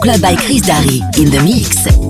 club by Chris Darry in the mix.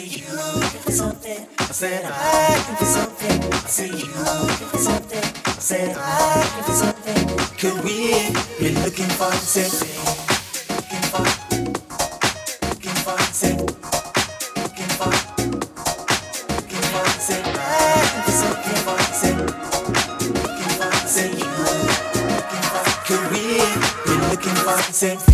you looking for something. I said I'm looking something. You looking for something. I said I'm looking something. Could we be looking for the? Looking for, looking for the. Looking for, looking for the same. Looking for something for the same. Looking. Could we be looking for the same?